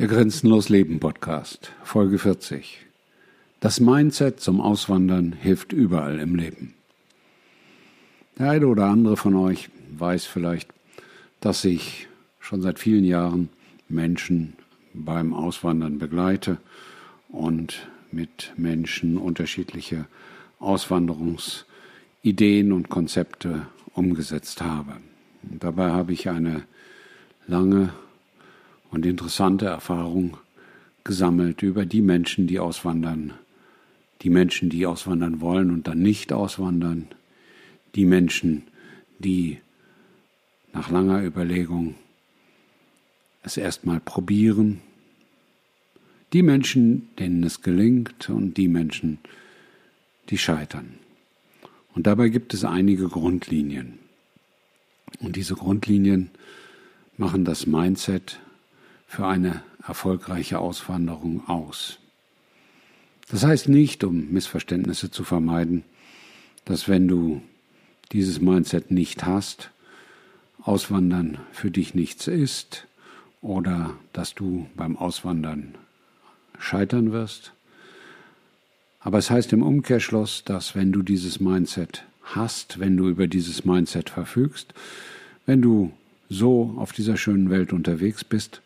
Der Grenzenlos Leben Podcast, Folge 40. Das Mindset zum Auswandern hilft überall im Leben. Der eine oder andere von euch weiß vielleicht, dass ich schon seit vielen Jahren Menschen beim Auswandern begleite und mit Menschen unterschiedliche Auswanderungsideen und Konzepte umgesetzt habe. Dabei habe ich eine lange und interessante Erfahrung gesammelt über die Menschen, die auswandern, die Menschen, die auswandern wollen und dann nicht auswandern, die Menschen, die nach langer Überlegung es erstmal probieren, die Menschen, denen es gelingt und die Menschen, die scheitern. Und dabei gibt es einige Grundlinien. Und diese Grundlinien machen das Mindset für eine erfolgreiche Auswanderung aus. Das heißt nicht, um Missverständnisse zu vermeiden, dass wenn du dieses Mindset nicht hast, Auswandern für dich nichts ist oder dass du beim Auswandern scheitern wirst. Aber es heißt im Umkehrschluss, dass wenn du dieses Mindset hast, wenn du über dieses Mindset verfügst, wenn du so auf dieser schönen Welt unterwegs bist,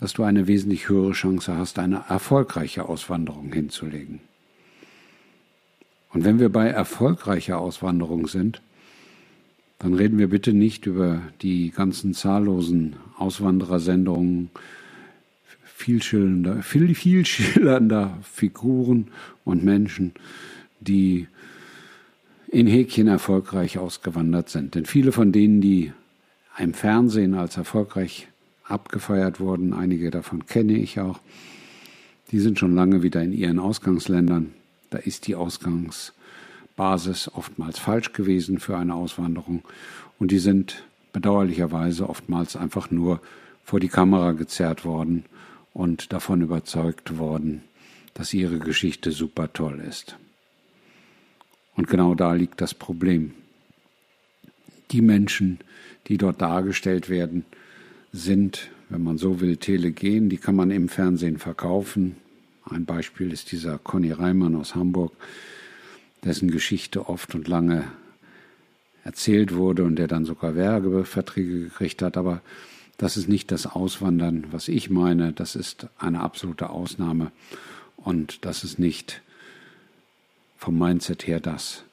dass du eine wesentlich höhere Chance hast, eine erfolgreiche Auswanderung hinzulegen. Und wenn wir bei erfolgreicher Auswanderung sind, dann reden wir bitte nicht über die ganzen zahllosen Auswanderersendungen viel schillernder, viel, viel schillernder Figuren und Menschen, die in Häkchen erfolgreich ausgewandert sind. Denn viele von denen, die im Fernsehen als erfolgreich abgefeiert wurden. Einige davon kenne ich auch. Die sind schon lange wieder in ihren Ausgangsländern. Da ist die Ausgangsbasis oftmals falsch gewesen für eine Auswanderung. Und die sind bedauerlicherweise oftmals einfach nur vor die Kamera gezerrt worden und davon überzeugt worden, dass ihre Geschichte super toll ist. Und genau da liegt das Problem. Die Menschen, die dort dargestellt werden, sind, wenn man so will, telegen. Die kann man im Fernsehen verkaufen. Ein Beispiel ist dieser Conny Reimann aus Hamburg, dessen Geschichte oft und lange erzählt wurde und der dann sogar Werbeverträge gekriegt hat. Aber das ist nicht das Auswandern, was ich meine. Das ist eine absolute Ausnahme. Und das ist nicht vom Mindset her das,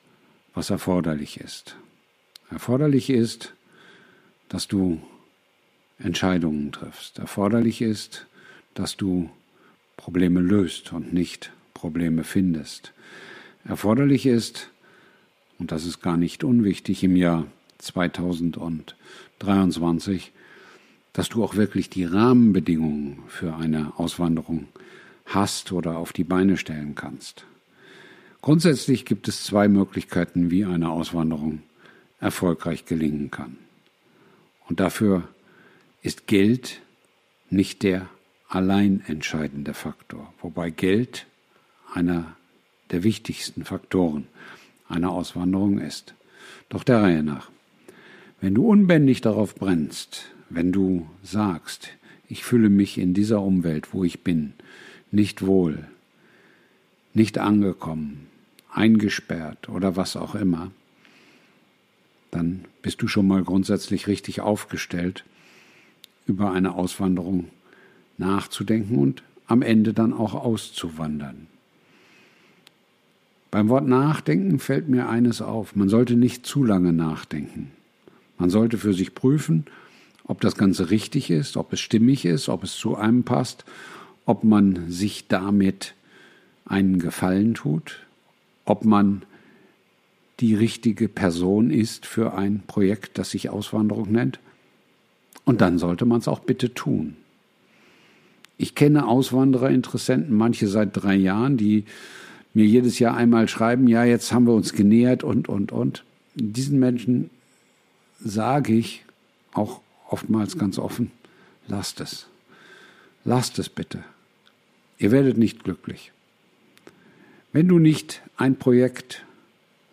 was erforderlich ist. Erforderlich ist, dass du Entscheidungen triffst. Erforderlich ist, dass du Probleme löst und nicht Probleme findest. Erforderlich ist, und das ist gar nicht unwichtig im Jahr 2023, dass du auch wirklich die Rahmenbedingungen für eine Auswanderung hast oder auf die Beine stellen kannst. Grundsätzlich gibt es zwei Möglichkeiten, wie eine Auswanderung erfolgreich gelingen kann. Und dafür ist Geld nicht der allein entscheidende Faktor, wobei Geld einer der wichtigsten Faktoren einer Auswanderung ist. Doch der Reihe nach. Wenn du unbändig darauf brennst, wenn du sagst, ich fühle mich in dieser Umwelt, wo ich bin, nicht wohl, nicht angekommen, eingesperrt oder was auch immer, dann bist du schon mal grundsätzlich richtig aufgestellt über eine Auswanderung nachzudenken und am Ende dann auch auszuwandern. Beim Wort Nachdenken fällt mir eines auf. Man sollte nicht zu lange nachdenken. Man sollte für sich prüfen, ob das Ganze richtig ist, ob es stimmig ist, ob es zu einem passt, ob man sich damit einen Gefallen tut, ob man die richtige Person ist für ein Projekt, das sich Auswanderung nennt. Und dann sollte man es auch bitte tun. Ich kenne Auswandererinteressenten, manche seit drei Jahren, die mir jedes Jahr einmal schreiben, ja, jetzt haben wir uns genähert und, und, und. Diesen Menschen sage ich auch oftmals ganz offen, lasst es. Lasst es bitte. Ihr werdet nicht glücklich. Wenn du nicht ein Projekt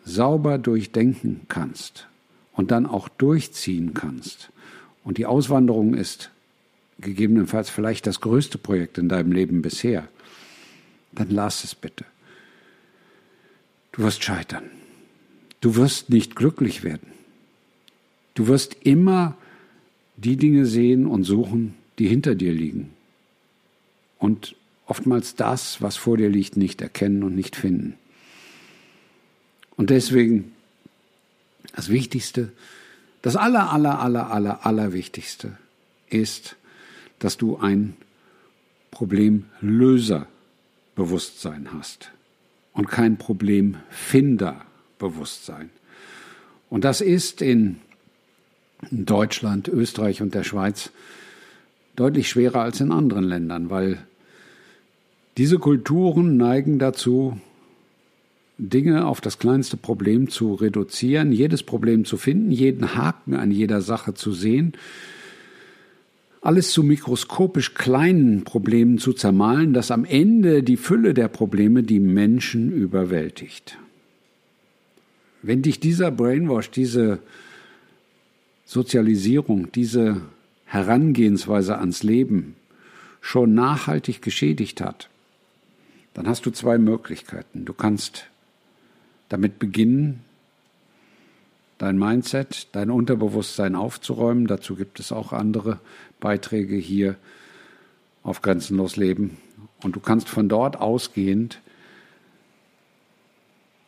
sauber durchdenken kannst und dann auch durchziehen kannst, und die Auswanderung ist gegebenenfalls vielleicht das größte Projekt in deinem Leben bisher, dann lass es bitte. Du wirst scheitern. Du wirst nicht glücklich werden. Du wirst immer die Dinge sehen und suchen, die hinter dir liegen. Und oftmals das, was vor dir liegt, nicht erkennen und nicht finden. Und deswegen das Wichtigste, das aller, aller, aller, aller, aller Wichtigste ist, dass du ein Problemlöserbewusstsein hast und kein Problemfinderbewusstsein. Und das ist in Deutschland, Österreich und der Schweiz deutlich schwerer als in anderen Ländern, weil diese Kulturen neigen dazu, Dinge auf das kleinste Problem zu reduzieren, jedes Problem zu finden, jeden Haken an jeder Sache zu sehen, alles zu mikroskopisch kleinen Problemen zu zermalen, dass am Ende die Fülle der Probleme die Menschen überwältigt. Wenn dich dieser Brainwash, diese Sozialisierung, diese Herangehensweise ans Leben schon nachhaltig geschädigt hat, dann hast du zwei Möglichkeiten. Du kannst damit beginnen, dein Mindset, dein Unterbewusstsein aufzuräumen. Dazu gibt es auch andere Beiträge hier auf Grenzenlos Leben. Und du kannst von dort ausgehend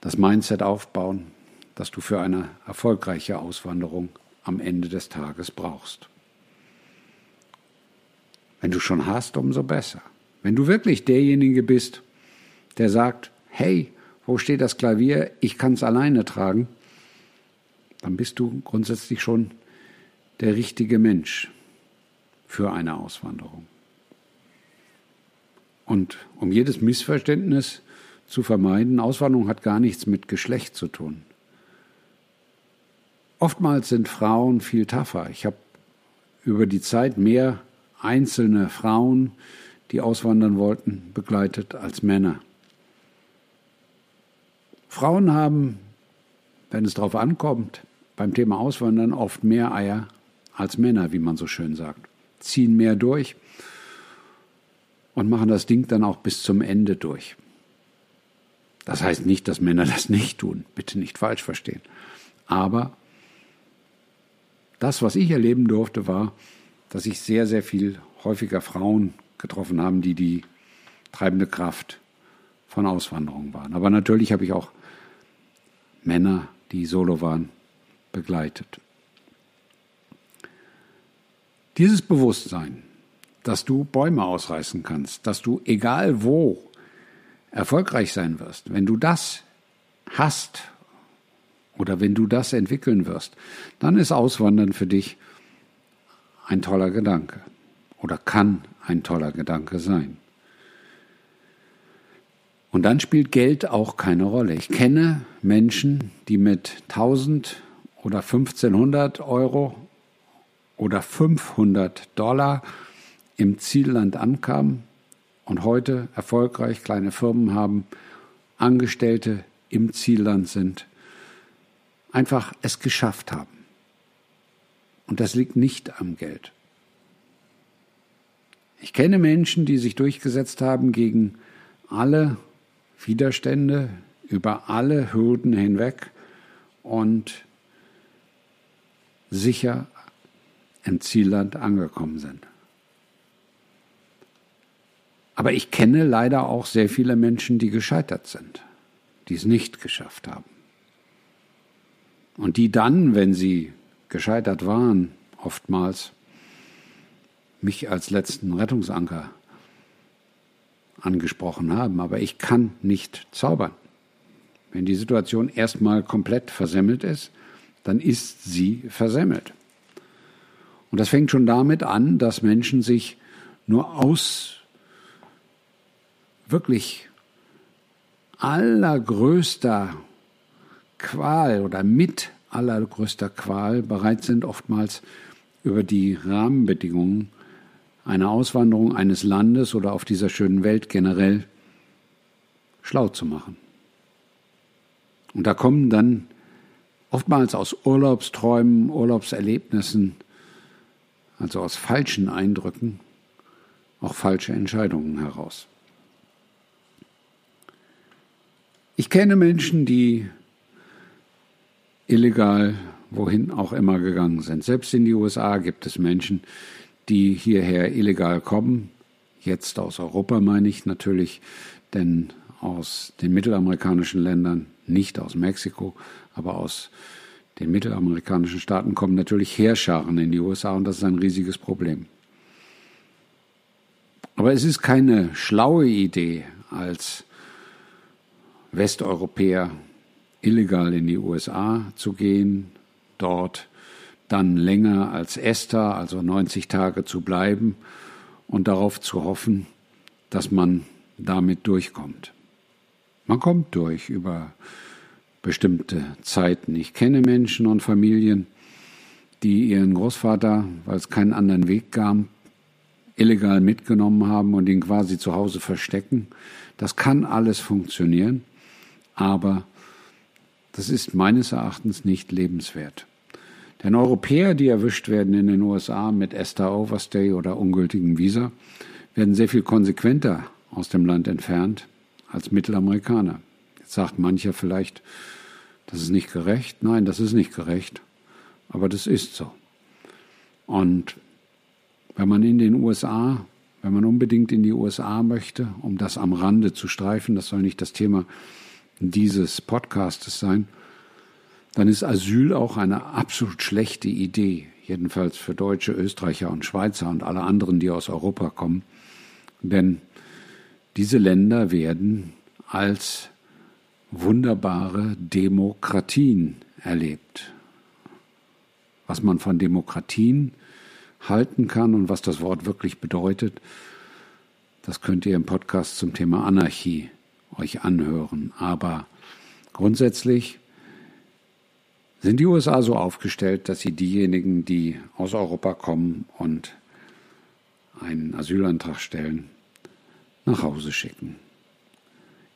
das Mindset aufbauen, das du für eine erfolgreiche Auswanderung am Ende des Tages brauchst. Wenn du schon hast, umso besser. Wenn du wirklich derjenige bist, der sagt, hey, wo steht das Klavier, ich kann es alleine tragen, dann bist du grundsätzlich schon der richtige Mensch für eine Auswanderung. Und um jedes Missverständnis zu vermeiden, Auswanderung hat gar nichts mit Geschlecht zu tun. Oftmals sind Frauen viel tougher. Ich habe über die Zeit mehr einzelne Frauen, die auswandern wollten, begleitet als Männer. Frauen haben, wenn es darauf ankommt, beim Thema Auswandern oft mehr Eier als Männer, wie man so schön sagt. Ziehen mehr durch und machen das Ding dann auch bis zum Ende durch. Das heißt nicht, dass Männer das nicht tun, bitte nicht falsch verstehen. Aber das, was ich erleben durfte, war, dass ich sehr, sehr viel häufiger Frauen getroffen habe, die die treibende Kraft von Auswanderung waren. Aber natürlich habe ich auch Männer, die solo waren, begleitet. Dieses Bewusstsein, dass du Bäume ausreißen kannst, dass du egal wo erfolgreich sein wirst, wenn du das hast oder wenn du das entwickeln wirst, dann ist Auswandern für dich ein toller Gedanke oder kann ein toller Gedanke sein. Und dann spielt Geld auch keine Rolle. Ich kenne Menschen, die mit 1000 oder 1500 Euro oder 500 Dollar im Zielland ankamen und heute erfolgreich kleine Firmen haben, Angestellte im Zielland sind, einfach es geschafft haben. Und das liegt nicht am Geld. Ich kenne Menschen, die sich durchgesetzt haben gegen alle Widerstände über alle Hürden hinweg und sicher im Zielland angekommen sind. Aber ich kenne leider auch sehr viele Menschen, die gescheitert sind, die es nicht geschafft haben. Und die dann, wenn sie gescheitert waren, oftmals mich als letzten Rettungsanker angesprochen haben, aber ich kann nicht zaubern. Wenn die Situation erstmal komplett versemmelt ist, dann ist sie versemmelt. Und das fängt schon damit an, dass Menschen sich nur aus wirklich allergrößter Qual oder mit allergrößter Qual bereit sind, oftmals über die Rahmenbedingungen eine Auswanderung eines Landes oder auf dieser schönen Welt generell schlau zu machen. Und da kommen dann oftmals aus Urlaubsträumen, Urlaubserlebnissen, also aus falschen Eindrücken, auch falsche Entscheidungen heraus. Ich kenne Menschen, die illegal wohin auch immer gegangen sind. Selbst in die USA gibt es Menschen, die hierher illegal kommen. Jetzt aus Europa meine ich natürlich, denn aus den mittelamerikanischen Ländern, nicht aus Mexiko, aber aus den mittelamerikanischen Staaten kommen natürlich Heerscharen in die USA und das ist ein riesiges Problem. Aber es ist keine schlaue Idee, als Westeuropäer illegal in die USA zu gehen, dort dann länger als Esther, also 90 Tage zu bleiben und darauf zu hoffen, dass man damit durchkommt. Man kommt durch über bestimmte Zeiten. Ich kenne Menschen und Familien, die ihren Großvater, weil es keinen anderen Weg gab, illegal mitgenommen haben und ihn quasi zu Hause verstecken. Das kann alles funktionieren, aber das ist meines Erachtens nicht lebenswert. Denn Europäer, die erwischt werden in den USA mit Esther Overstay oder ungültigem Visa, werden sehr viel konsequenter aus dem Land entfernt als Mittelamerikaner. Jetzt sagt mancher vielleicht, das ist nicht gerecht. Nein, das ist nicht gerecht. Aber das ist so. Und wenn man in den USA, wenn man unbedingt in die USA möchte, um das am Rande zu streifen, das soll nicht das Thema dieses Podcastes sein, dann ist Asyl auch eine absolut schlechte Idee, jedenfalls für Deutsche, Österreicher und Schweizer und alle anderen, die aus Europa kommen. Denn diese Länder werden als wunderbare Demokratien erlebt. Was man von Demokratien halten kann und was das Wort wirklich bedeutet, das könnt ihr im Podcast zum Thema Anarchie euch anhören. Aber grundsätzlich sind die USA so aufgestellt, dass sie diejenigen, die aus Europa kommen und einen Asylantrag stellen, nach Hause schicken.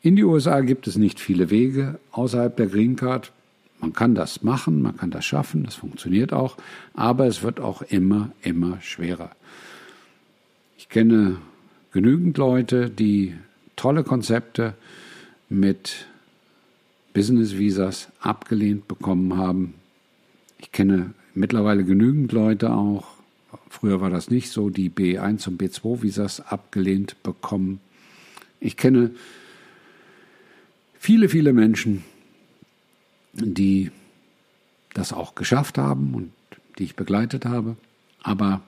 In die USA gibt es nicht viele Wege außerhalb der Green Card. Man kann das machen, man kann das schaffen, das funktioniert auch, aber es wird auch immer, immer schwerer. Ich kenne genügend Leute, die tolle Konzepte mit Business-Visas abgelehnt bekommen haben. Ich kenne mittlerweile genügend Leute auch, früher war das nicht so, die B1 und B2-Visas abgelehnt bekommen. Ich kenne viele, viele Menschen, die das auch geschafft haben und die ich begleitet habe. Aber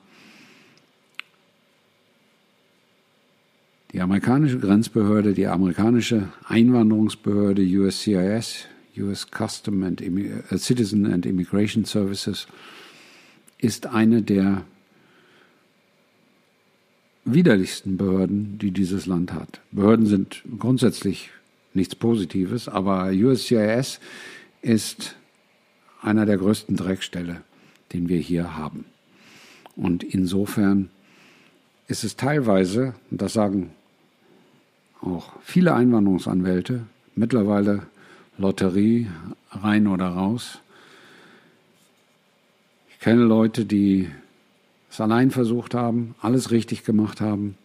Die amerikanische Grenzbehörde, die amerikanische Einwanderungsbehörde USCIS, US Custom and uh, Citizen and Immigration Services, ist eine der widerlichsten Behörden, die dieses Land hat. Behörden sind grundsätzlich nichts Positives, aber USCIS ist einer der größten Dreckstelle, den wir hier haben. Und insofern ist es teilweise, und das sagen auch viele Einwanderungsanwälte, mittlerweile Lotterie, rein oder raus. Ich kenne Leute, die es allein versucht haben, alles richtig gemacht haben,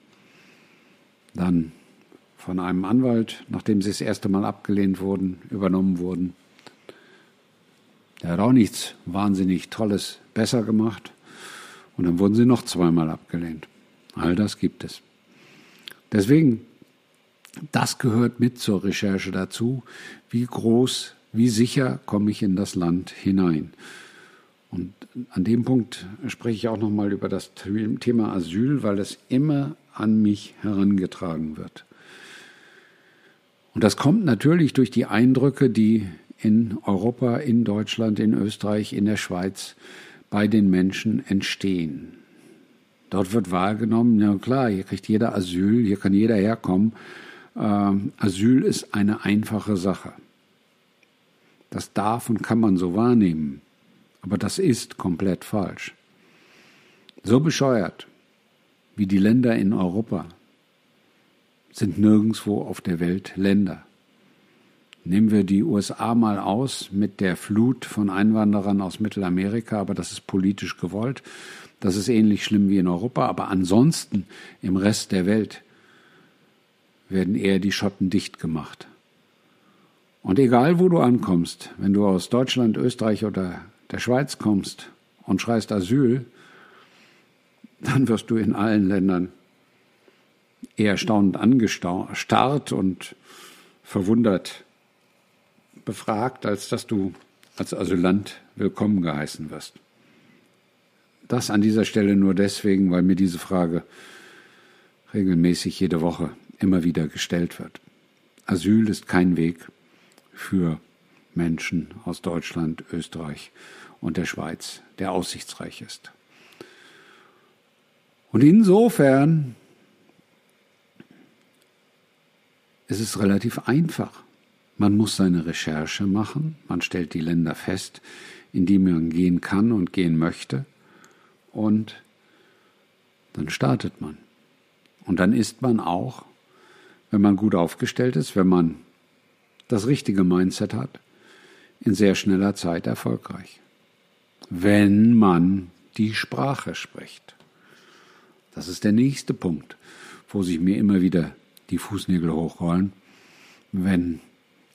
dann von einem Anwalt, nachdem sie das erste Mal abgelehnt wurden, übernommen wurden. Der hat auch nichts wahnsinnig Tolles besser gemacht. Und dann wurden sie noch zweimal abgelehnt. All das gibt es. Deswegen das gehört mit zur Recherche dazu. Wie groß, wie sicher komme ich in das Land hinein? Und an dem Punkt spreche ich auch nochmal über das Thema Asyl, weil es immer an mich herangetragen wird. Und das kommt natürlich durch die Eindrücke, die in Europa, in Deutschland, in Österreich, in der Schweiz bei den Menschen entstehen. Dort wird wahrgenommen, ja klar, hier kriegt jeder Asyl, hier kann jeder herkommen Asyl ist eine einfache Sache. Das darf und kann man so wahrnehmen, aber das ist komplett falsch. So bescheuert wie die Länder in Europa sind nirgendwo auf der Welt Länder. Nehmen wir die USA mal aus mit der Flut von Einwanderern aus Mittelamerika, aber das ist politisch gewollt. Das ist ähnlich schlimm wie in Europa, aber ansonsten im Rest der Welt werden eher die Schotten dicht gemacht. Und egal wo du ankommst, wenn du aus Deutschland, Österreich oder der Schweiz kommst und schreist Asyl, dann wirst du in allen Ländern eher erstaunt angestarrt und verwundert befragt, als dass du als Asylant willkommen geheißen wirst. Das an dieser Stelle nur deswegen, weil mir diese Frage regelmäßig jede Woche immer wieder gestellt wird. Asyl ist kein Weg für Menschen aus Deutschland, Österreich und der Schweiz, der aussichtsreich ist. Und insofern ist es relativ einfach. Man muss seine Recherche machen, man stellt die Länder fest, in die man gehen kann und gehen möchte, und dann startet man. Und dann ist man auch, wenn man gut aufgestellt ist, wenn man das richtige Mindset hat, in sehr schneller Zeit erfolgreich. Wenn man die Sprache spricht. Das ist der nächste Punkt, wo sich mir immer wieder die Fußnägel hochrollen, wenn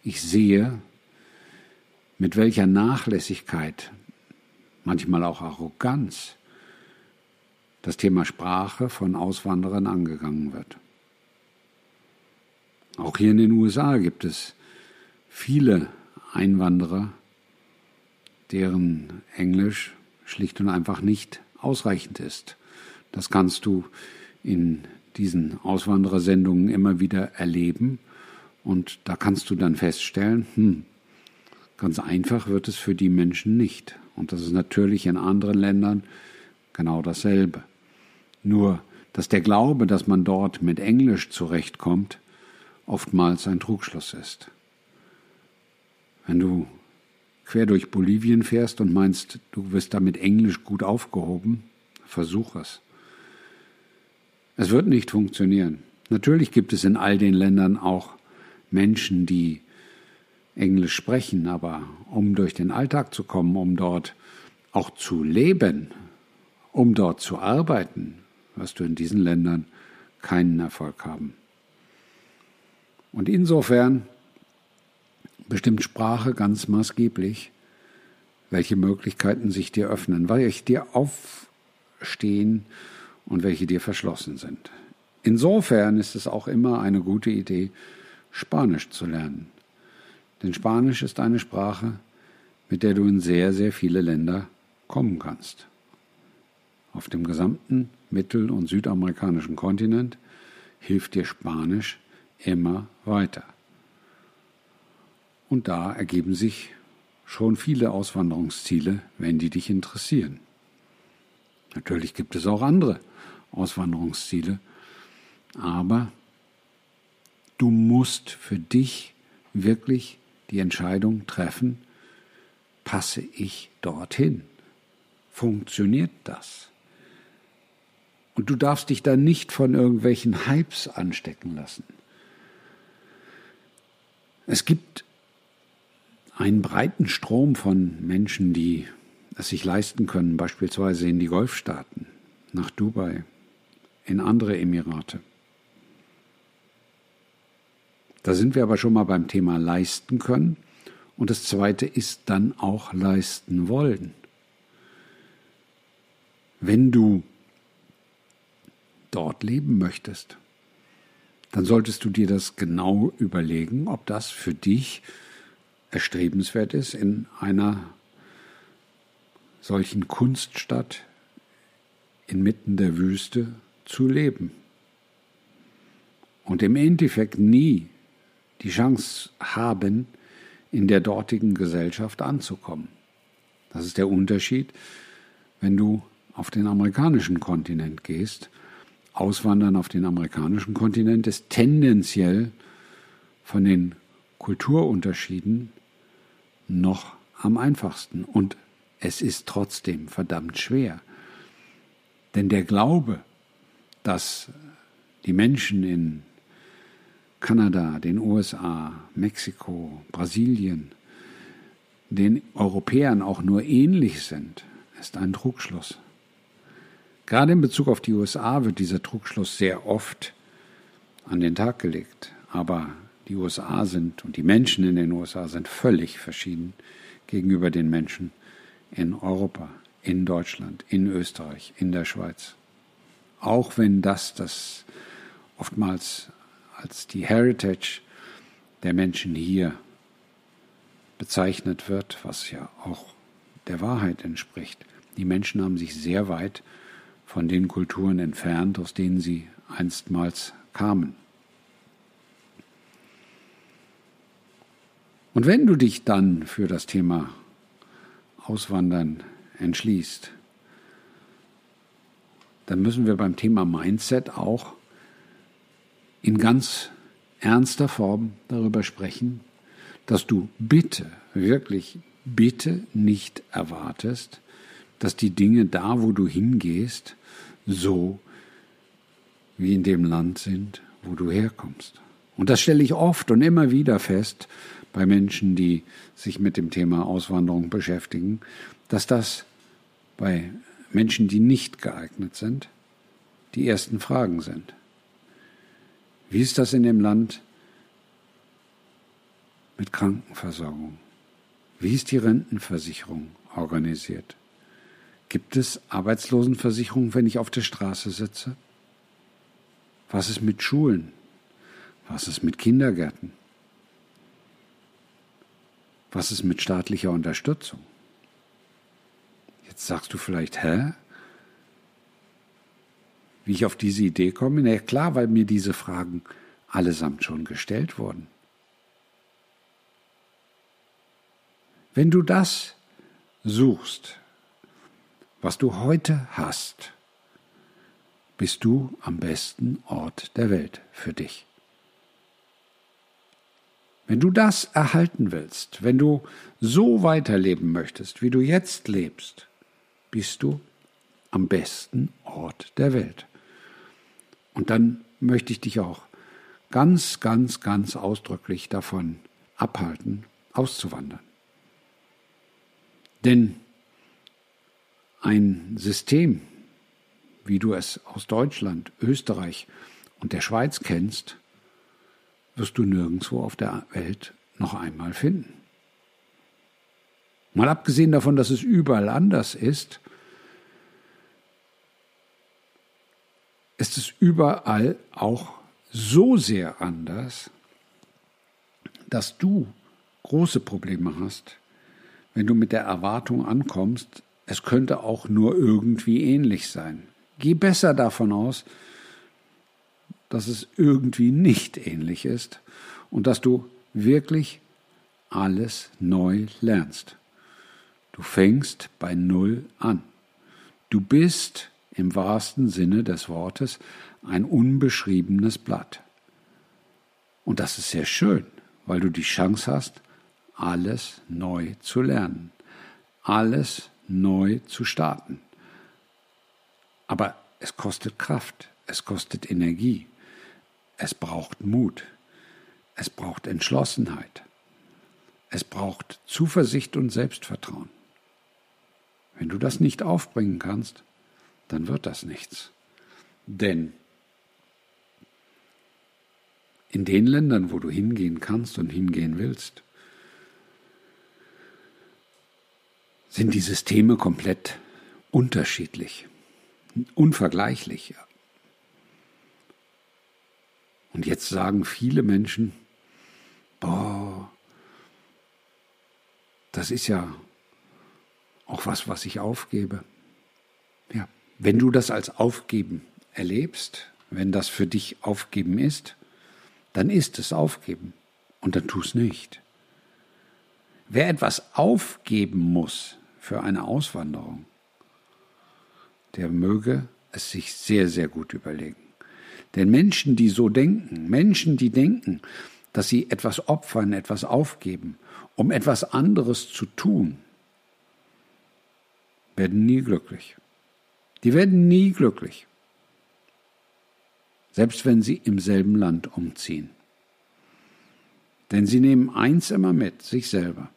ich sehe, mit welcher Nachlässigkeit, manchmal auch Arroganz, das Thema Sprache von Auswanderern angegangen wird. Auch hier in den USA gibt es viele Einwanderer, deren Englisch schlicht und einfach nicht ausreichend ist. Das kannst du in diesen Auswanderersendungen immer wieder erleben und da kannst du dann feststellen, hm, ganz einfach wird es für die Menschen nicht. Und das ist natürlich in anderen Ländern genau dasselbe. Nur, dass der Glaube, dass man dort mit Englisch zurechtkommt, oftmals ein Trugschluss ist. Wenn du quer durch Bolivien fährst und meinst, du wirst da mit Englisch gut aufgehoben, versuch es. Es wird nicht funktionieren. Natürlich gibt es in all den Ländern auch Menschen, die Englisch sprechen, aber um durch den Alltag zu kommen, um dort auch zu leben, um dort zu arbeiten, wirst du in diesen Ländern keinen Erfolg haben. Und insofern bestimmt Sprache ganz maßgeblich, welche Möglichkeiten sich dir öffnen, welche dir aufstehen und welche dir verschlossen sind. Insofern ist es auch immer eine gute Idee, Spanisch zu lernen. Denn Spanisch ist eine Sprache, mit der du in sehr, sehr viele Länder kommen kannst. Auf dem gesamten mittel- und südamerikanischen Kontinent hilft dir Spanisch immer weiter. Und da ergeben sich schon viele Auswanderungsziele, wenn die dich interessieren. Natürlich gibt es auch andere Auswanderungsziele, aber Du musst für dich wirklich die Entscheidung treffen, passe ich dorthin? Funktioniert das? Und du darfst dich da nicht von irgendwelchen Hypes anstecken lassen. Es gibt einen breiten Strom von Menschen, die es sich leisten können, beispielsweise in die Golfstaaten, nach Dubai, in andere Emirate. Da sind wir aber schon mal beim Thema leisten können. Und das Zweite ist dann auch leisten wollen. Wenn du dort leben möchtest, dann solltest du dir das genau überlegen, ob das für dich erstrebenswert ist, in einer solchen Kunststadt inmitten der Wüste zu leben. Und im Endeffekt nie die Chance haben, in der dortigen Gesellschaft anzukommen. Das ist der Unterschied, wenn du auf den amerikanischen Kontinent gehst. Auswandern auf den amerikanischen Kontinent ist tendenziell von den Kulturunterschieden noch am einfachsten. Und es ist trotzdem verdammt schwer. Denn der Glaube, dass die Menschen in Kanada, den USA, Mexiko, Brasilien, den Europäern auch nur ähnlich sind, ist ein Trugschluss. Gerade in Bezug auf die USA wird dieser Trugschluss sehr oft an den Tag gelegt. Aber die USA sind und die Menschen in den USA sind völlig verschieden gegenüber den Menschen in Europa, in Deutschland, in Österreich, in der Schweiz. Auch wenn das das oftmals als die Heritage der Menschen hier bezeichnet wird, was ja auch der Wahrheit entspricht. Die Menschen haben sich sehr weit von den Kulturen entfernt, aus denen sie einstmals kamen. Und wenn du dich dann für das Thema Auswandern entschließt, dann müssen wir beim Thema Mindset auch in ganz ernster Form darüber sprechen, dass du bitte, wirklich bitte nicht erwartest, dass die Dinge da, wo du hingehst, so wie in dem Land sind, wo du herkommst. Und das stelle ich oft und immer wieder fest bei Menschen, die sich mit dem Thema Auswanderung beschäftigen, dass das bei Menschen, die nicht geeignet sind, die ersten Fragen sind. Wie ist das in dem Land mit Krankenversorgung? Wie ist die Rentenversicherung organisiert? Gibt es Arbeitslosenversicherung, wenn ich auf der Straße sitze? Was ist mit Schulen? Was ist mit Kindergärten? Was ist mit staatlicher Unterstützung? Jetzt sagst du vielleicht, hä? Wie ich auf diese Idee komme? Na ja, klar, weil mir diese Fragen allesamt schon gestellt wurden. Wenn du das suchst, was du heute hast, bist du am besten Ort der Welt für dich. Wenn du das erhalten willst, wenn du so weiterleben möchtest, wie du jetzt lebst, bist du am besten Ort der Welt. Und dann möchte ich dich auch ganz, ganz, ganz ausdrücklich davon abhalten, auszuwandern. Denn ein System, wie du es aus Deutschland, Österreich und der Schweiz kennst, wirst du nirgendwo auf der Welt noch einmal finden. Mal abgesehen davon, dass es überall anders ist, ist es überall auch so sehr anders, dass du große Probleme hast, wenn du mit der Erwartung ankommst, es könnte auch nur irgendwie ähnlich sein. Geh besser davon aus, dass es irgendwie nicht ähnlich ist und dass du wirklich alles neu lernst. Du fängst bei Null an. Du bist im wahrsten Sinne des Wortes ein unbeschriebenes Blatt. Und das ist sehr schön, weil du die Chance hast, alles neu zu lernen, alles neu zu starten. Aber es kostet Kraft, es kostet Energie, es braucht Mut, es braucht Entschlossenheit, es braucht Zuversicht und Selbstvertrauen. Wenn du das nicht aufbringen kannst, dann wird das nichts. Denn in den Ländern, wo du hingehen kannst und hingehen willst, sind die Systeme komplett unterschiedlich, unvergleichlich. Und jetzt sagen viele Menschen, boah, das ist ja auch was, was ich aufgebe. Ja, wenn du das als Aufgeben erlebst, wenn das für dich Aufgeben ist, dann ist es Aufgeben und dann tu es nicht. Wer etwas aufgeben muss, für eine Auswanderung, der möge es sich sehr, sehr gut überlegen. Denn Menschen, die so denken, Menschen, die denken, dass sie etwas opfern, etwas aufgeben, um etwas anderes zu tun, werden nie glücklich. Die werden nie glücklich. Selbst wenn sie im selben Land umziehen. Denn sie nehmen eins immer mit, sich selber.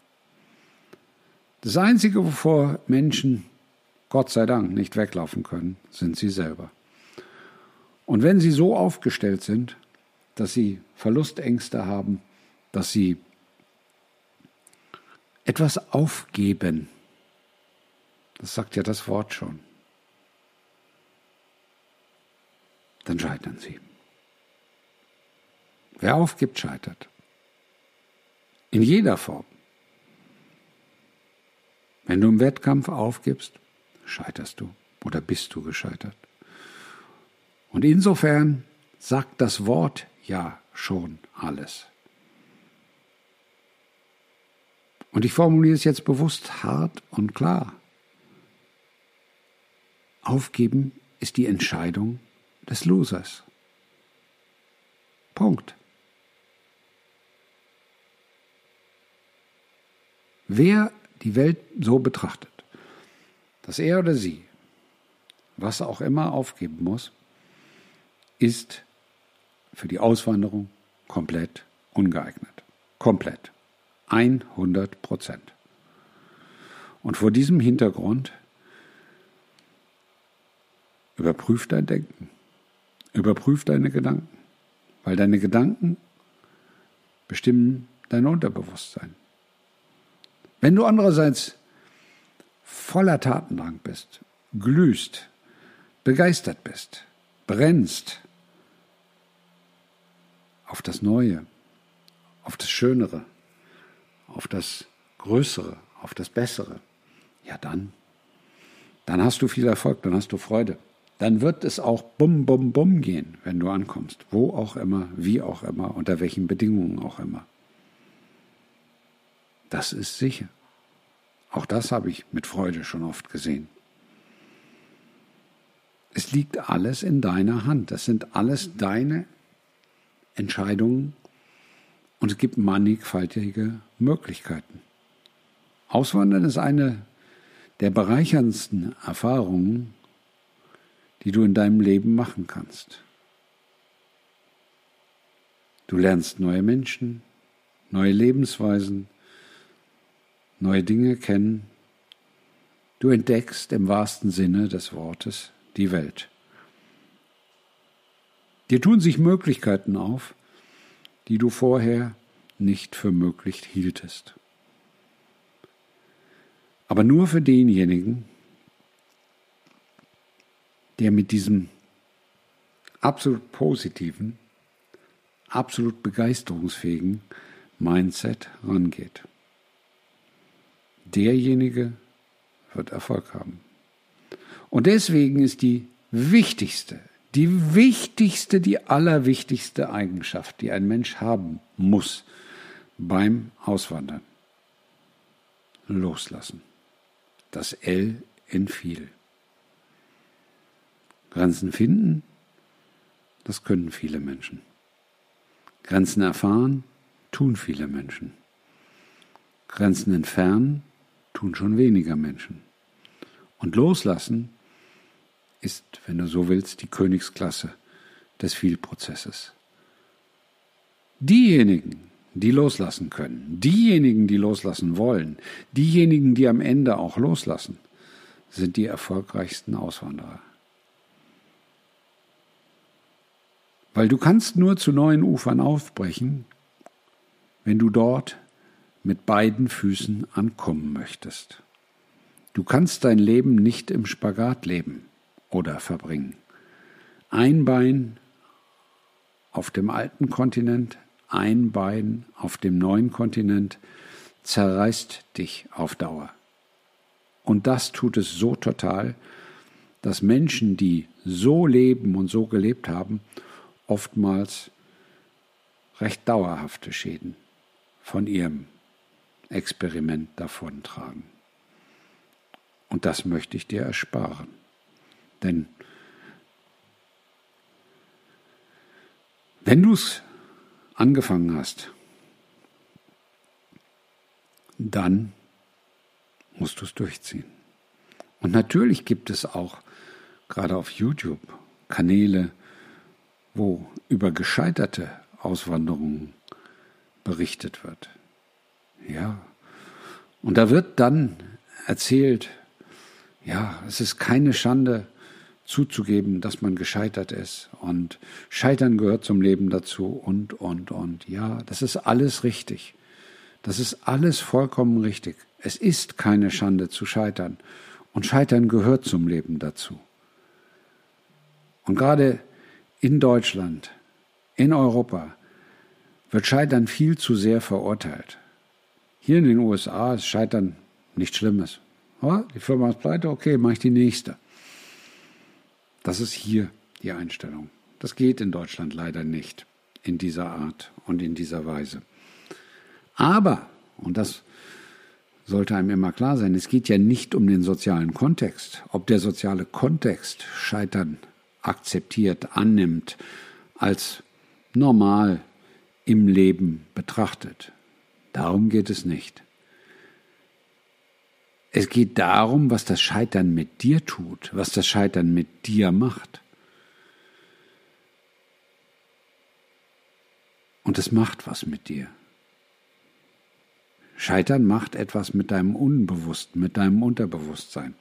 Das Einzige, wovor Menschen, Gott sei Dank, nicht weglaufen können, sind sie selber. Und wenn sie so aufgestellt sind, dass sie Verlustängste haben, dass sie etwas aufgeben, das sagt ja das Wort schon, dann scheitern sie. Wer aufgibt, scheitert. In jeder Form. Wenn du im Wettkampf aufgibst, scheiterst du oder bist du gescheitert. Und insofern sagt das Wort ja schon alles. Und ich formuliere es jetzt bewusst hart und klar. Aufgeben ist die Entscheidung des Losers. Punkt. Wer die Welt so betrachtet, dass er oder sie, was auch immer aufgeben muss, ist für die Auswanderung komplett ungeeignet. Komplett. 100 Prozent. Und vor diesem Hintergrund überprüf dein Denken, überprüf deine Gedanken, weil deine Gedanken bestimmen dein Unterbewusstsein. Wenn du andererseits voller Tatendrang bist, glühst, begeistert bist, brennst auf das Neue, auf das Schönere, auf das Größere, auf das Bessere, ja dann, dann hast du viel Erfolg, dann hast du Freude. Dann wird es auch bum, bum, bum gehen, wenn du ankommst, wo auch immer, wie auch immer, unter welchen Bedingungen auch immer. Das ist sicher. Auch das habe ich mit Freude schon oft gesehen. Es liegt alles in deiner Hand. Das sind alles deine Entscheidungen und es gibt mannigfaltige Möglichkeiten. Auswandern ist eine der bereicherndsten Erfahrungen, die du in deinem Leben machen kannst. Du lernst neue Menschen, neue Lebensweisen, neue Dinge kennen. Du entdeckst im wahrsten Sinne des Wortes die Welt. Dir tun sich Möglichkeiten auf, die du vorher nicht für möglich hieltest. Aber nur für denjenigen, der mit diesem absolut positiven, absolut begeisterungsfähigen Mindset rangeht. Derjenige wird Erfolg haben. Und deswegen ist die wichtigste, die wichtigste, die allerwichtigste Eigenschaft, die ein Mensch haben muss beim Auswandern. Loslassen. Das L in viel. Grenzen finden, das können viele Menschen. Grenzen erfahren, tun viele Menschen. Grenzen entfernen, tun schon weniger Menschen. Und loslassen ist, wenn du so willst, die Königsklasse des Vielprozesses. Diejenigen, die loslassen können, diejenigen, die loslassen wollen, diejenigen, die am Ende auch loslassen, sind die erfolgreichsten Auswanderer. Weil du kannst nur zu neuen Ufern aufbrechen, wenn du dort mit beiden Füßen ankommen möchtest. Du kannst dein Leben nicht im Spagat leben oder verbringen. Ein Bein auf dem alten Kontinent, ein Bein auf dem neuen Kontinent zerreißt dich auf Dauer. Und das tut es so total, dass Menschen, die so leben und so gelebt haben, oftmals recht dauerhafte Schäden von ihrem Experiment davontragen. Und das möchte ich dir ersparen. Denn wenn du es angefangen hast, dann musst du es durchziehen. Und natürlich gibt es auch gerade auf YouTube Kanäle, wo über gescheiterte Auswanderungen berichtet wird. Ja. Und da wird dann erzählt, ja, es ist keine Schande zuzugeben, dass man gescheitert ist und Scheitern gehört zum Leben dazu und, und, und. Ja, das ist alles richtig. Das ist alles vollkommen richtig. Es ist keine Schande zu scheitern und Scheitern gehört zum Leben dazu. Und gerade in Deutschland, in Europa, wird Scheitern viel zu sehr verurteilt. Hier in den USA ist Scheitern nichts Schlimmes. Die Firma ist pleite, okay, mache ich die nächste. Das ist hier die Einstellung. Das geht in Deutschland leider nicht in dieser Art und in dieser Weise. Aber, und das sollte einem immer klar sein, es geht ja nicht um den sozialen Kontext, ob der soziale Kontext Scheitern akzeptiert, annimmt, als normal im Leben betrachtet. Darum geht es nicht. Es geht darum, was das Scheitern mit dir tut, was das Scheitern mit dir macht. Und es macht was mit dir. Scheitern macht etwas mit deinem Unbewussten, mit deinem Unterbewusstsein.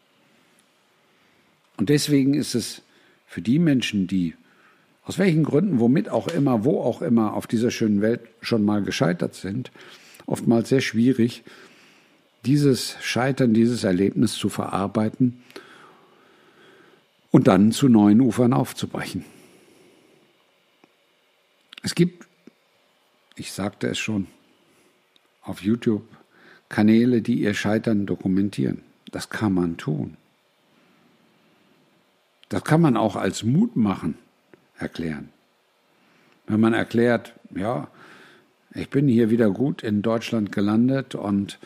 Und deswegen ist es für die Menschen, die aus welchen Gründen, womit auch immer, wo auch immer auf dieser schönen Welt schon mal gescheitert sind, oftmals sehr schwierig, dieses Scheitern, dieses Erlebnis zu verarbeiten und dann zu neuen Ufern aufzubrechen. Es gibt, ich sagte es schon, auf YouTube Kanäle, die ihr Scheitern dokumentieren. Das kann man tun. Das kann man auch als Mut machen erklären. Wenn man erklärt, ja, ich bin hier wieder gut in Deutschland gelandet und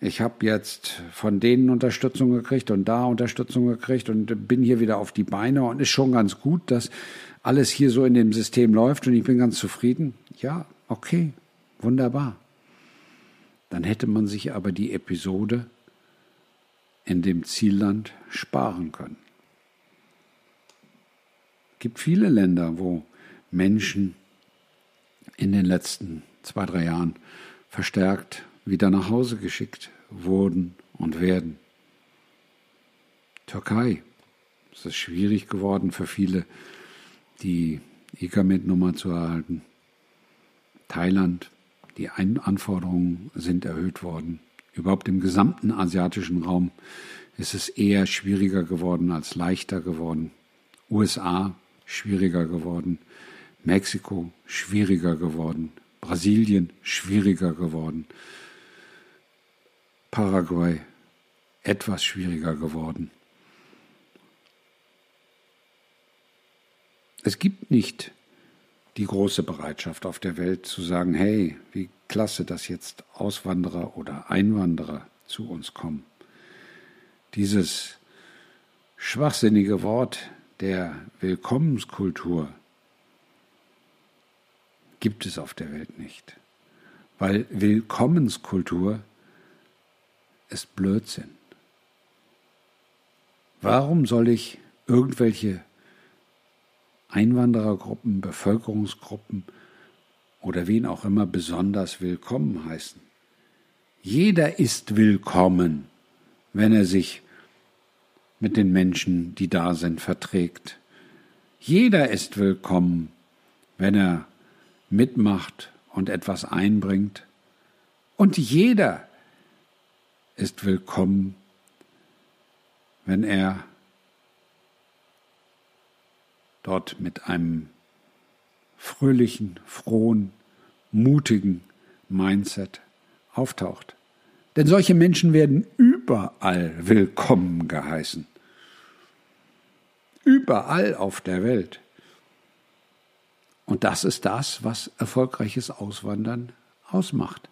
ich habe jetzt von denen Unterstützung gekriegt und da Unterstützung gekriegt und bin hier wieder auf die Beine und ist schon ganz gut, dass alles hier so in dem System läuft und ich bin ganz zufrieden. Ja, okay, wunderbar. Dann hätte man sich aber die Episode in dem Zielland sparen können. Es gibt viele Länder, wo Menschen in den letzten zwei, drei Jahren verstärkt wieder nach Hause geschickt wurden und werden. Türkei. Es ist schwierig geworden für viele, die ICAMET-Nummer zu erhalten. Thailand. Die Anforderungen sind erhöht worden. Überhaupt im gesamten asiatischen Raum ist es eher schwieriger geworden als leichter geworden. USA schwieriger geworden. Mexiko schwieriger geworden. Brasilien schwieriger geworden. Paraguay etwas schwieriger geworden. Es gibt nicht die große Bereitschaft auf der Welt zu sagen, hey, wie klasse, dass jetzt Auswanderer oder Einwanderer zu uns kommen. Dieses schwachsinnige Wort der Willkommenskultur gibt es auf der Welt nicht, weil Willkommenskultur ist Blödsinn. Warum soll ich irgendwelche Einwanderergruppen, Bevölkerungsgruppen oder wen auch immer besonders willkommen heißen? Jeder ist willkommen, wenn er sich mit den Menschen, die da sind, verträgt. Jeder ist willkommen, wenn er mitmacht und etwas einbringt. Und jeder ist willkommen, wenn er dort mit einem fröhlichen, frohen, mutigen Mindset auftaucht. Denn solche Menschen werden überall willkommen geheißen. Überall auf der Welt. Und das ist das, was erfolgreiches Auswandern ausmacht.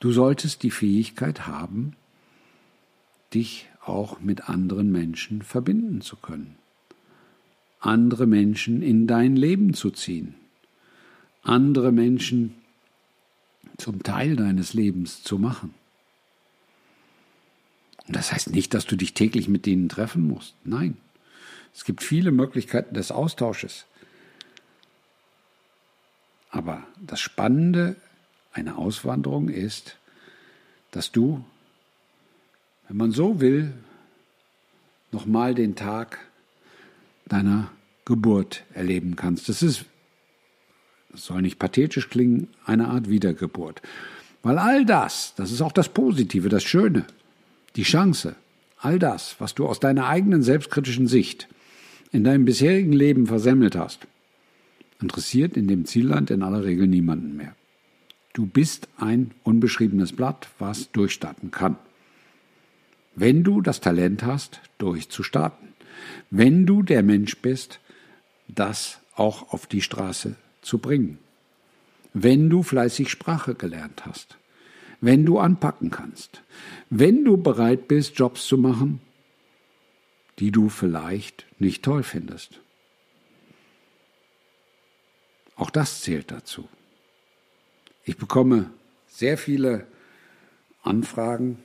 Du solltest die Fähigkeit haben, dich auch mit anderen Menschen verbinden zu können, andere Menschen in dein Leben zu ziehen, andere Menschen zum Teil deines Lebens zu machen. Und das heißt nicht, dass du dich täglich mit denen treffen musst. Nein. Es gibt viele Möglichkeiten des Austausches. Aber das Spannende einer Auswanderung ist, dass du, wenn man so will, nochmal den Tag deiner Geburt erleben kannst. Das ist, das soll nicht pathetisch klingen, eine Art Wiedergeburt. Weil all das, das ist auch das Positive, das Schöne, die Chance, all das, was du aus deiner eigenen selbstkritischen Sicht in deinem bisherigen Leben versemmelt hast, interessiert in dem Zielland in aller Regel niemanden mehr. Du bist ein unbeschriebenes Blatt, was durchstarten kann. Wenn du das Talent hast, durchzustarten. Wenn du der Mensch bist, das auch auf die Straße zu bringen. Wenn du fleißig Sprache gelernt hast. Wenn du anpacken kannst. Wenn du bereit bist, Jobs zu machen, die du vielleicht nicht toll findest. Auch das zählt dazu. Ich bekomme sehr viele Anfragen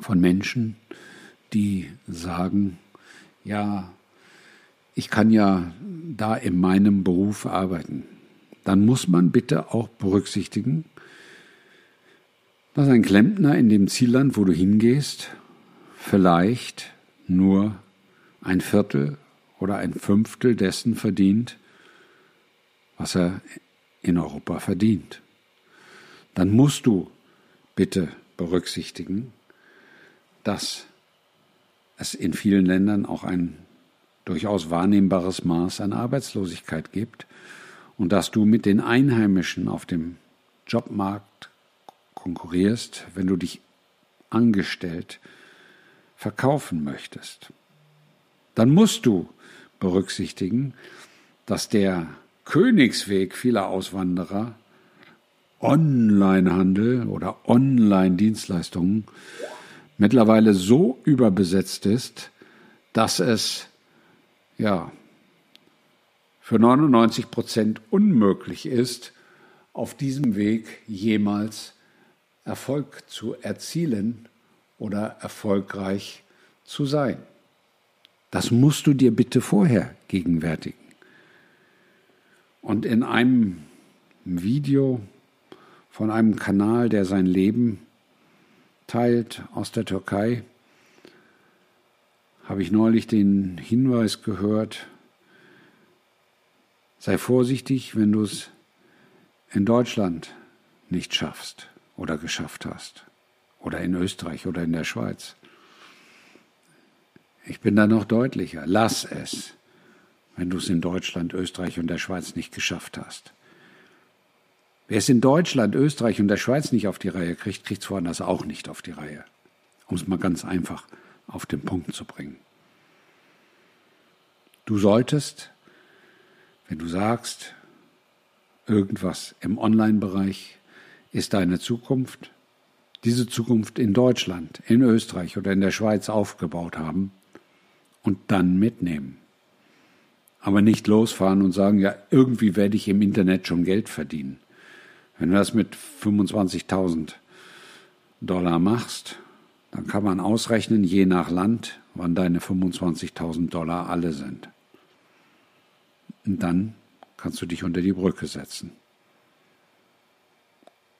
von Menschen, die sagen, ja, ich kann ja da in meinem Beruf arbeiten. Dann muss man bitte auch berücksichtigen, dass ein Klempner in dem Zielland, wo du hingehst, vielleicht nur ein Viertel oder ein Fünftel dessen verdient, was er in Europa verdient. Dann musst du bitte berücksichtigen, dass es in vielen Ländern auch ein durchaus wahrnehmbares Maß an Arbeitslosigkeit gibt und dass du mit den Einheimischen auf dem Jobmarkt konkurrierst, wenn du dich angestellt verkaufen möchtest. Dann musst du berücksichtigen, dass der Königsweg vieler Auswanderer, Onlinehandel oder Online-Dienstleistungen, mittlerweile so überbesetzt ist, dass es ja für 99 Prozent unmöglich ist, auf diesem Weg jemals Erfolg zu erzielen oder erfolgreich zu sein. Das musst du dir bitte vorher gegenwärtigen. Und in einem Video von einem Kanal, der sein Leben teilt aus der Türkei, habe ich neulich den Hinweis gehört, sei vorsichtig, wenn du es in Deutschland nicht schaffst oder geschafft hast oder in Österreich oder in der Schweiz. Ich bin da noch deutlicher. Lass es wenn du es in Deutschland, Österreich und der Schweiz nicht geschafft hast. Wer es in Deutschland, Österreich und der Schweiz nicht auf die Reihe kriegt, kriegt es woanders auch nicht auf die Reihe. Um es mal ganz einfach auf den Punkt zu bringen. Du solltest, wenn du sagst, irgendwas im Online-Bereich ist deine Zukunft, diese Zukunft in Deutschland, in Österreich oder in der Schweiz aufgebaut haben und dann mitnehmen aber nicht losfahren und sagen, ja, irgendwie werde ich im Internet schon Geld verdienen. Wenn du das mit 25.000 Dollar machst, dann kann man ausrechnen, je nach Land, wann deine 25.000 Dollar alle sind. Und dann kannst du dich unter die Brücke setzen.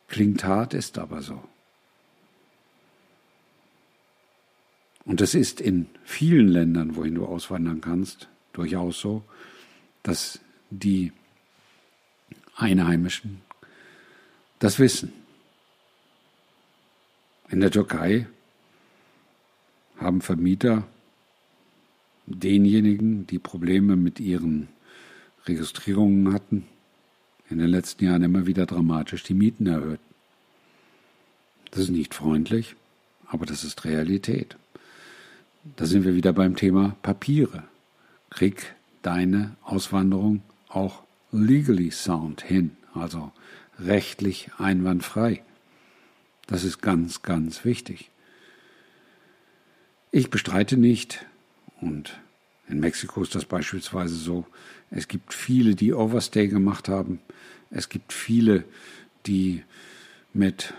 Klingt hart, ist aber so. Und es ist in vielen Ländern, wohin du auswandern kannst, durchaus so, dass die Einheimischen das wissen. In der Türkei haben Vermieter denjenigen, die Probleme mit ihren Registrierungen hatten, in den letzten Jahren immer wieder dramatisch die Mieten erhöht. Das ist nicht freundlich, aber das ist Realität. Da sind wir wieder beim Thema Papiere. Krieg deine Auswanderung auch legally sound hin, also rechtlich einwandfrei. Das ist ganz, ganz wichtig. Ich bestreite nicht, und in Mexiko ist das beispielsweise so, es gibt viele, die Overstay gemacht haben, es gibt viele, die mit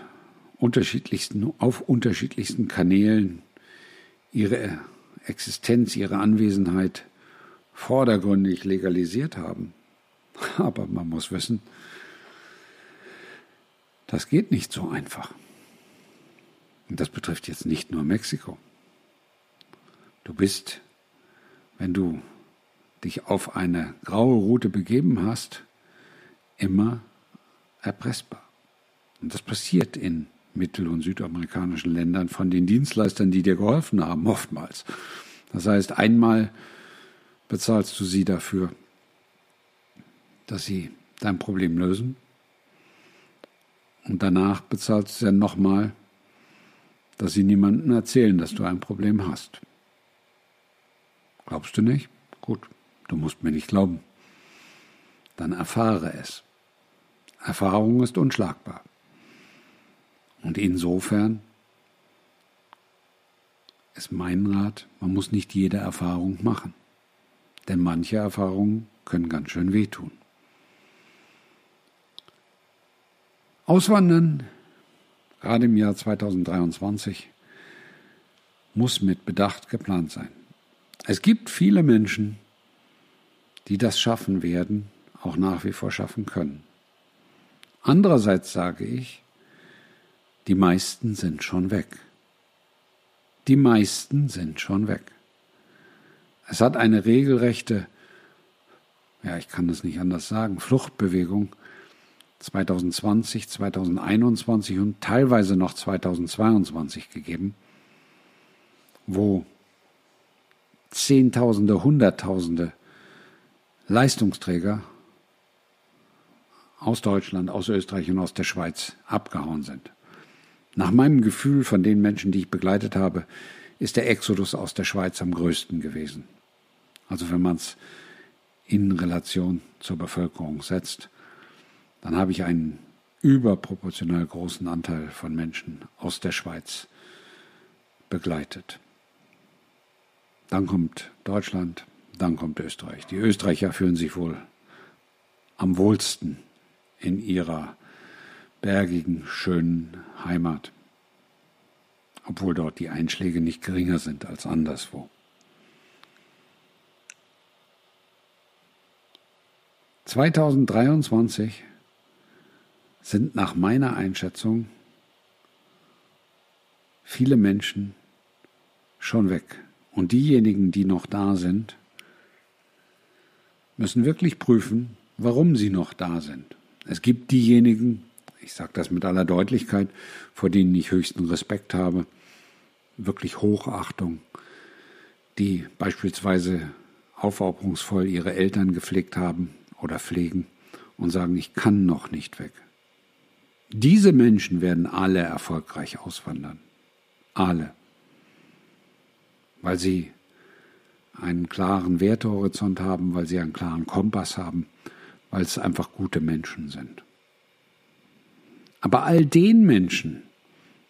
unterschiedlichsten, auf unterschiedlichsten Kanälen ihre Existenz, ihre Anwesenheit vordergründig legalisiert haben. Aber man muss wissen, das geht nicht so einfach. Und das betrifft jetzt nicht nur Mexiko. Du bist, wenn du dich auf eine graue Route begeben hast, immer erpressbar. Und das passiert in mittel- und südamerikanischen Ländern von den Dienstleistern, die dir geholfen haben, oftmals. Das heißt, einmal bezahlst du sie dafür, dass sie dein Problem lösen. Und danach bezahlst du sie dann nochmal, dass sie niemandem erzählen, dass du ein Problem hast. Glaubst du nicht? Gut, du musst mir nicht glauben. Dann erfahre es. Erfahrung ist unschlagbar. Und insofern ist mein Rat, man muss nicht jede Erfahrung machen. Denn manche Erfahrungen können ganz schön wehtun. Auswandern, gerade im Jahr 2023, muss mit Bedacht geplant sein. Es gibt viele Menschen, die das schaffen werden, auch nach wie vor schaffen können. Andererseits sage ich, die meisten sind schon weg. Die meisten sind schon weg. Es hat eine regelrechte, ja, ich kann das nicht anders sagen, Fluchtbewegung 2020, 2021 und teilweise noch 2022 gegeben, wo Zehntausende, Hunderttausende Leistungsträger aus Deutschland, aus Österreich und aus der Schweiz abgehauen sind. Nach meinem Gefühl von den Menschen, die ich begleitet habe, ist der Exodus aus der Schweiz am größten gewesen. Also wenn man es in Relation zur Bevölkerung setzt, dann habe ich einen überproportional großen Anteil von Menschen aus der Schweiz begleitet. Dann kommt Deutschland, dann kommt Österreich. Die Österreicher fühlen sich wohl am wohlsten in ihrer bergigen, schönen Heimat, obwohl dort die Einschläge nicht geringer sind als anderswo. ...2023 sind nach meiner Einschätzung viele Menschen schon weg. Und diejenigen, die noch da sind, müssen wirklich prüfen, warum sie noch da sind. Es gibt diejenigen, ich sage das mit aller Deutlichkeit, vor denen ich höchsten Respekt habe, wirklich Hochachtung, die beispielsweise aufopferungsvoll ihre Eltern gepflegt haben oder pflegen und sagen, ich kann noch nicht weg. Diese Menschen werden alle erfolgreich auswandern. Alle. Weil sie einen klaren Wertehorizont haben, weil sie einen klaren Kompass haben, weil es einfach gute Menschen sind. Aber all den Menschen,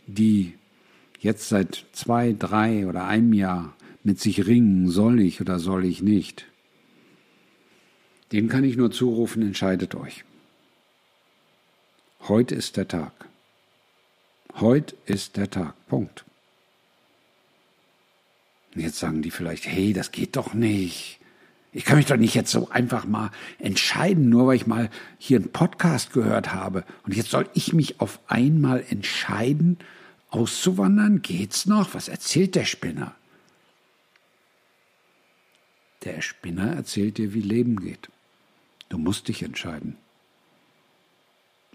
die jetzt seit zwei, drei oder einem Jahr mit sich ringen, soll ich oder soll ich nicht, dem kann ich nur zurufen, entscheidet euch. Heute ist der Tag. Heute ist der Tag. Punkt. Jetzt sagen die vielleicht, hey, das geht doch nicht. Ich kann mich doch nicht jetzt so einfach mal entscheiden, nur weil ich mal hier einen Podcast gehört habe. Und jetzt soll ich mich auf einmal entscheiden, auszuwandern? Geht's noch? Was erzählt der Spinner? Der Spinner erzählt dir, wie Leben geht. Du musst dich entscheiden.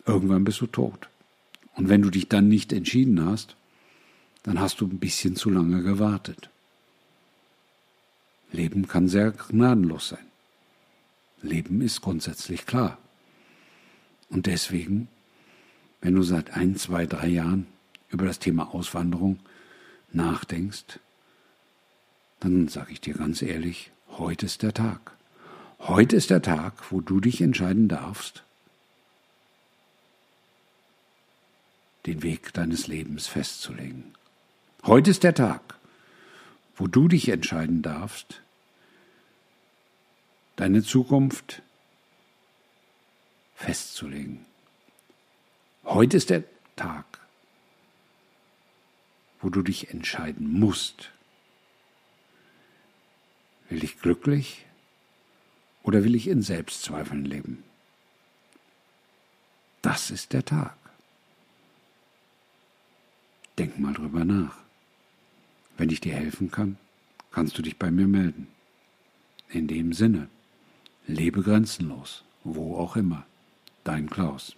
Irgendwann bist du tot. Und wenn du dich dann nicht entschieden hast, dann hast du ein bisschen zu lange gewartet. Leben kann sehr gnadenlos sein. Leben ist grundsätzlich klar. Und deswegen, wenn du seit ein, zwei, drei Jahren über das Thema Auswanderung nachdenkst, dann sage ich dir ganz ehrlich, heute ist der Tag. Heute ist der Tag, wo du dich entscheiden darfst, den Weg deines Lebens festzulegen. Heute ist der Tag, wo du dich entscheiden darfst, deine Zukunft festzulegen. Heute ist der Tag, wo du dich entscheiden musst. Will ich glücklich oder will ich in Selbstzweifeln leben? Das ist der Tag. Denk mal drüber nach. Wenn ich dir helfen kann, kannst du dich bei mir melden. In dem Sinne, lebe grenzenlos, wo auch immer. Dein Klaus.